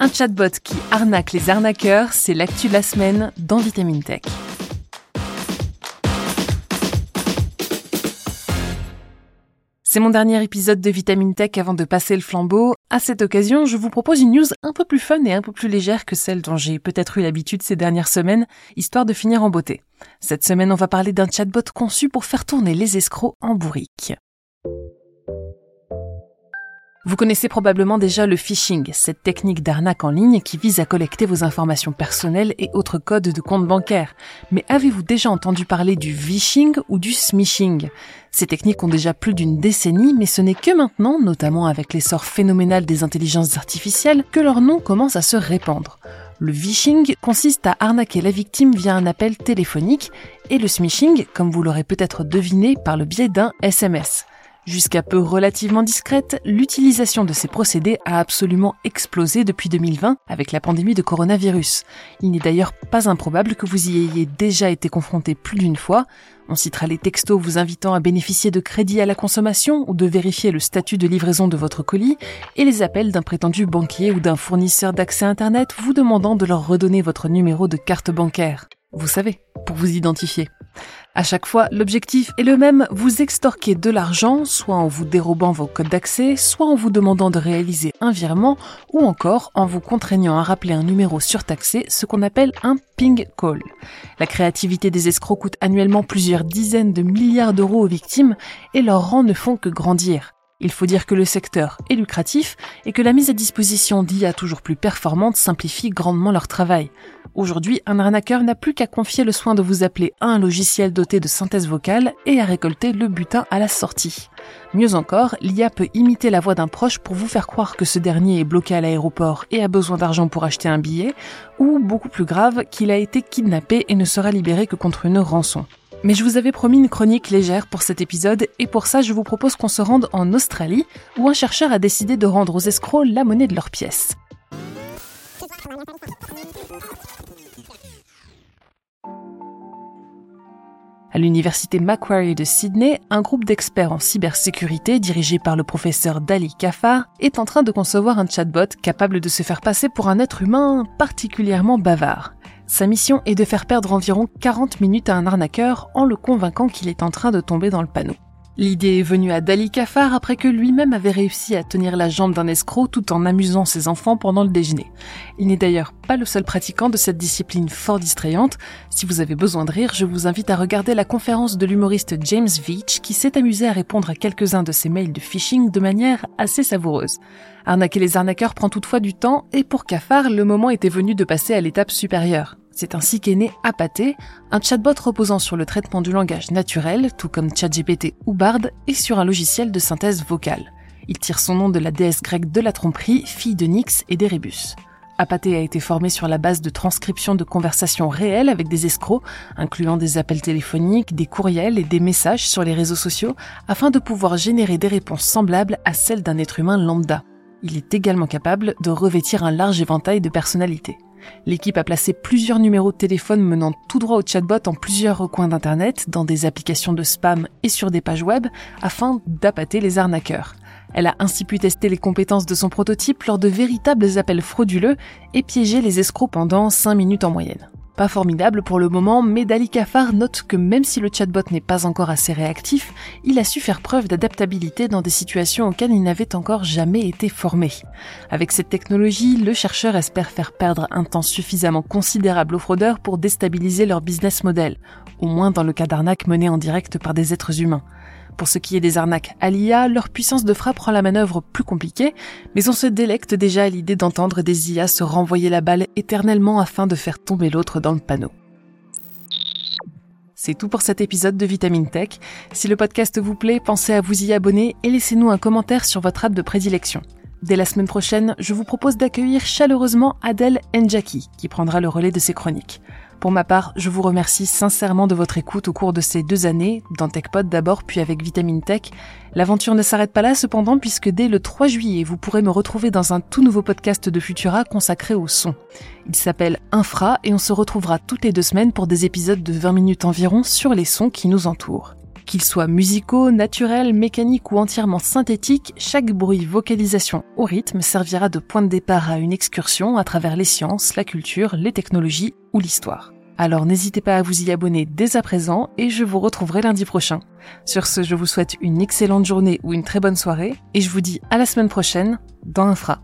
Un chatbot qui arnaque les arnaqueurs, c'est l'actu de la semaine dans Vitamine Tech. C'est mon dernier épisode de Vitamine Tech avant de passer le flambeau. À cette occasion, je vous propose une news un peu plus fun et un peu plus légère que celle dont j'ai peut-être eu l'habitude ces dernières semaines, histoire de finir en beauté. Cette semaine, on va parler d'un chatbot conçu pour faire tourner les escrocs en bourrique. Vous connaissez probablement déjà le phishing, cette technique d'arnaque en ligne qui vise à collecter vos informations personnelles et autres codes de compte bancaire. Mais avez-vous déjà entendu parler du vishing ou du smishing? Ces techniques ont déjà plus d'une décennie, mais ce n'est que maintenant, notamment avec l'essor phénoménal des intelligences artificielles, que leur nom commence à se répandre. Le vishing consiste à arnaquer la victime via un appel téléphonique et le smishing, comme vous l'aurez peut-être deviné, par le biais d'un SMS. Jusqu'à peu relativement discrète, l'utilisation de ces procédés a absolument explosé depuis 2020 avec la pandémie de coronavirus. Il n'est d'ailleurs pas improbable que vous y ayez déjà été confronté plus d'une fois. On citera les textos vous invitant à bénéficier de crédits à la consommation ou de vérifier le statut de livraison de votre colis et les appels d'un prétendu banquier ou d'un fournisseur d'accès Internet vous demandant de leur redonner votre numéro de carte bancaire. Vous savez, pour vous identifier. À chaque fois, l'objectif est le même, vous extorquer de l'argent, soit en vous dérobant vos codes d'accès, soit en vous demandant de réaliser un virement, ou encore en vous contraignant à rappeler un numéro surtaxé, ce qu'on appelle un ping call. La créativité des escrocs coûte annuellement plusieurs dizaines de milliards d'euros aux victimes, et leurs rangs ne font que grandir. Il faut dire que le secteur est lucratif et que la mise à disposition d'IA toujours plus performantes simplifie grandement leur travail. Aujourd'hui, un arnaqueur n'a plus qu'à confier le soin de vous appeler à un logiciel doté de synthèse vocale et à récolter le butin à la sortie. Mieux encore, l'IA peut imiter la voix d'un proche pour vous faire croire que ce dernier est bloqué à l'aéroport et a besoin d'argent pour acheter un billet, ou, beaucoup plus grave, qu'il a été kidnappé et ne sera libéré que contre une rançon. Mais je vous avais promis une chronique légère pour cet épisode et pour ça je vous propose qu'on se rende en Australie où un chercheur a décidé de rendre aux escrocs la monnaie de leurs pièces. À l'université Macquarie de Sydney, un groupe d'experts en cybersécurité dirigé par le professeur Dali Kafar est en train de concevoir un chatbot capable de se faire passer pour un être humain particulièrement bavard. Sa mission est de faire perdre environ 40 minutes à un arnaqueur en le convainquant qu'il est en train de tomber dans le panneau. L'idée est venue à Dali Kafar après que lui-même avait réussi à tenir la jambe d'un escroc tout en amusant ses enfants pendant le déjeuner. Il n'est d'ailleurs pas le seul pratiquant de cette discipline fort distrayante. Si vous avez besoin de rire, je vous invite à regarder la conférence de l'humoriste James Veach qui s'est amusé à répondre à quelques-uns de ses mails de phishing de manière assez savoureuse. Arnaquer les arnaqueurs prend toutefois du temps et pour Kafar, le moment était venu de passer à l'étape supérieure. C'est ainsi qu'est né Apaté, un chatbot reposant sur le traitement du langage naturel, tout comme ChatGPT ou Bard, et sur un logiciel de synthèse vocale. Il tire son nom de la déesse grecque de la tromperie, fille de Nyx et d'Erebus. Apaté a été formé sur la base de transcriptions de conversations réelles avec des escrocs, incluant des appels téléphoniques, des courriels et des messages sur les réseaux sociaux, afin de pouvoir générer des réponses semblables à celles d'un être humain lambda. Il est également capable de revêtir un large éventail de personnalités. L'équipe a placé plusieurs numéros de téléphone menant tout droit au chatbot en plusieurs recoins d'Internet, dans des applications de spam et sur des pages web, afin d'appâter les arnaqueurs. Elle a ainsi pu tester les compétences de son prototype lors de véritables appels frauduleux et piéger les escrocs pendant 5 minutes en moyenne. Pas formidable pour le moment, mais Dali Kafar note que même si le chatbot n'est pas encore assez réactif, il a su faire preuve d'adaptabilité dans des situations auxquelles il n'avait encore jamais été formé. Avec cette technologie, le chercheur espère faire perdre un temps suffisamment considérable aux fraudeurs pour déstabiliser leur business model, au moins dans le cas d'arnaques menées en direct par des êtres humains. Pour ce qui est des arnaques à l'IA, leur puissance de frappe rend la manœuvre plus compliquée, mais on se délecte déjà à l'idée d'entendre des IA se renvoyer la balle éternellement afin de faire tomber l'autre dans le panneau. C'est tout pour cet épisode de Vitamine Tech. Si le podcast vous plaît, pensez à vous y abonner et laissez-nous un commentaire sur votre app de prédilection. Dès la semaine prochaine, je vous propose d'accueillir chaleureusement Adèle Njaki, qui prendra le relais de ses chroniques. Pour ma part, je vous remercie sincèrement de votre écoute au cours de ces deux années, dans TechPod d'abord, puis avec Vitamine Tech. L'aventure ne s'arrête pas là cependant, puisque dès le 3 juillet, vous pourrez me retrouver dans un tout nouveau podcast de Futura consacré au son. Il s'appelle Infra et on se retrouvera toutes les deux semaines pour des épisodes de 20 minutes environ sur les sons qui nous entourent. Qu'ils soient musicaux, naturels, mécaniques ou entièrement synthétiques, chaque bruit, vocalisation ou rythme servira de point de départ à une excursion à travers les sciences, la culture, les technologies ou l'histoire. Alors n'hésitez pas à vous y abonner dès à présent et je vous retrouverai lundi prochain. Sur ce, je vous souhaite une excellente journée ou une très bonne soirée et je vous dis à la semaine prochaine dans Infra.